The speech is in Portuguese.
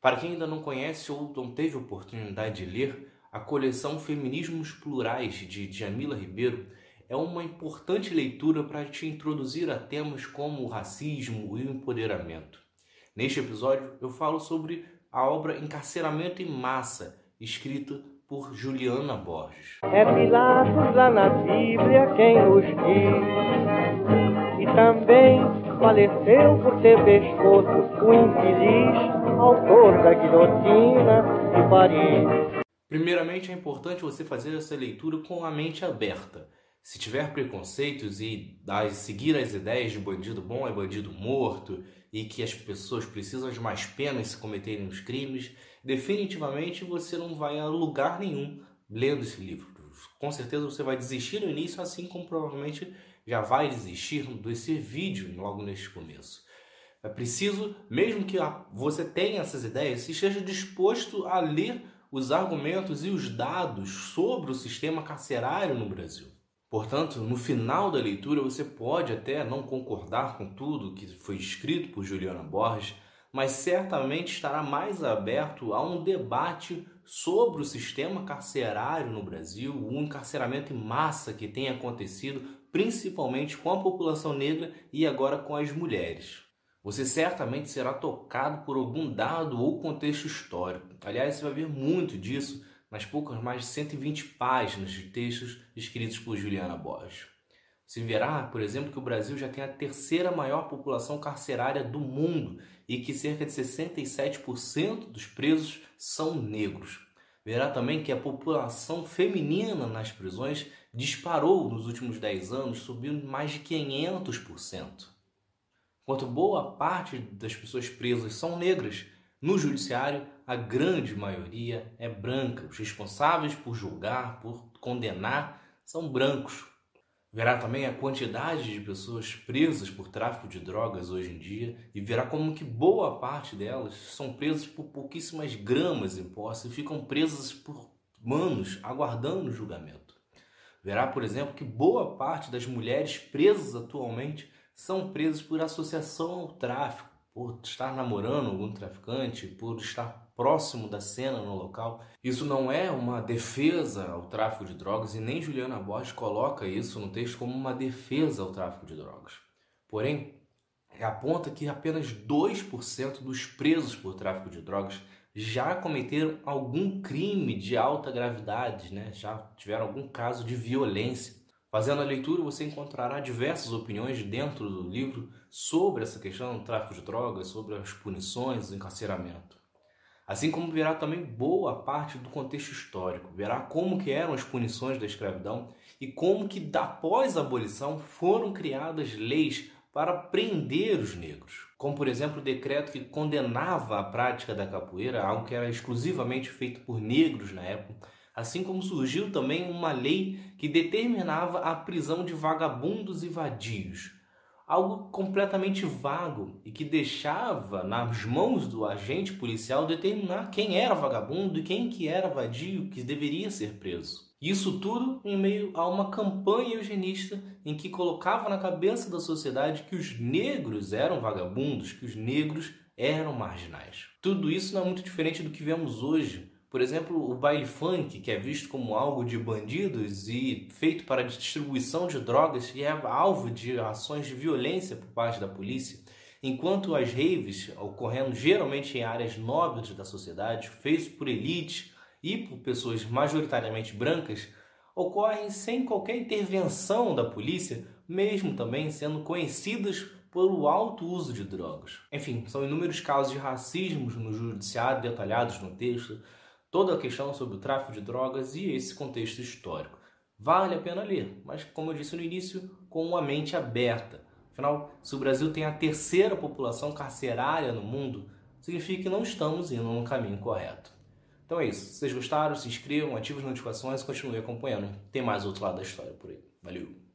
Para quem ainda não conhece ou não teve oportunidade de ler, a coleção Feminismos Plurais de Jamila Ribeiro é uma importante leitura para te introduzir a temas como o racismo e o empoderamento. Neste episódio, eu falo sobre a obra Encarceramento em Massa, escrita por Juliana Borges. É Pilatos lá na Bíblia quem diz, e também faleceu por ter pescoço o infeliz autor da guilhotina de Paris. Primeiramente, é importante você fazer essa leitura com a mente aberta. Se tiver preconceitos e seguir as ideias de bandido bom é bandido morto e que as pessoas precisam de mais penas se cometerem os crimes, definitivamente você não vai a lugar nenhum lendo esse livro. Com certeza você vai desistir no início, assim como provavelmente já vai desistir desse vídeo logo neste começo. É preciso, mesmo que você tenha essas ideias, esteja disposto a ler os argumentos e os dados sobre o sistema carcerário no Brasil. Portanto, no final da leitura, você pode até não concordar com tudo que foi escrito por Juliana Borges, mas certamente estará mais aberto a um debate sobre o sistema carcerário no Brasil, o encarceramento em massa que tem acontecido, principalmente com a população negra e agora com as mulheres. Você certamente será tocado por algum dado ou contexto histórico. Aliás, você vai ver muito disso nas poucas mais de 120 páginas de textos escritos por Juliana Borges. Se verá, por exemplo, que o Brasil já tem a terceira maior população carcerária do mundo e que cerca de 67% dos presos são negros. Verá também que a população feminina nas prisões disparou nos últimos 10 anos, subindo mais de 500%. Enquanto boa parte das pessoas presas são negras, no judiciário a grande maioria é branca. Os responsáveis por julgar, por condenar, são brancos. Verá também a quantidade de pessoas presas por tráfico de drogas hoje em dia e verá como que boa parte delas são presas por pouquíssimas gramas em posse e ficam presas por anos aguardando o julgamento. Verá, por exemplo, que boa parte das mulheres presas atualmente são presos por associação ao tráfico, por estar namorando algum traficante, por estar próximo da cena no local. Isso não é uma defesa ao tráfico de drogas e nem Juliana Borges coloca isso no texto como uma defesa ao tráfico de drogas. Porém, aponta que apenas 2% dos presos por tráfico de drogas já cometeram algum crime de alta gravidade, né? já tiveram algum caso de violência. Fazendo a leitura, você encontrará diversas opiniões dentro do livro sobre essa questão do tráfico de drogas, sobre as punições, o encarceramento. Assim como verá também boa parte do contexto histórico, verá como que eram as punições da escravidão e como que após a abolição foram criadas leis para prender os negros, como por exemplo o decreto que condenava a prática da capoeira, algo que era exclusivamente feito por negros na época, assim como surgiu também uma lei que determinava a prisão de vagabundos e vadios. Algo completamente vago e que deixava nas mãos do agente policial determinar quem era vagabundo e quem que era vadio que deveria ser preso. Isso tudo em meio a uma campanha eugenista em que colocava na cabeça da sociedade que os negros eram vagabundos, que os negros eram marginais. Tudo isso não é muito diferente do que vemos hoje por exemplo, o baile funk, que é visto como algo de bandidos e feito para distribuição de drogas e é alvo de ações de violência por parte da polícia, enquanto as raves, ocorrendo geralmente em áreas nobres da sociedade, feitas por elites e por pessoas majoritariamente brancas, ocorrem sem qualquer intervenção da polícia, mesmo também sendo conhecidas pelo alto uso de drogas. Enfim, são inúmeros casos de racismo no judiciário detalhados no texto, toda a questão sobre o tráfico de drogas e esse contexto histórico. Vale a pena ler, mas como eu disse no início, com uma mente aberta. Afinal, se o Brasil tem a terceira população carcerária no mundo, significa que não estamos indo no caminho correto. Então é isso. Se vocês gostaram, se inscrevam, ativem as notificações e continuem acompanhando. Tem mais outro lado da história por aí. Valeu!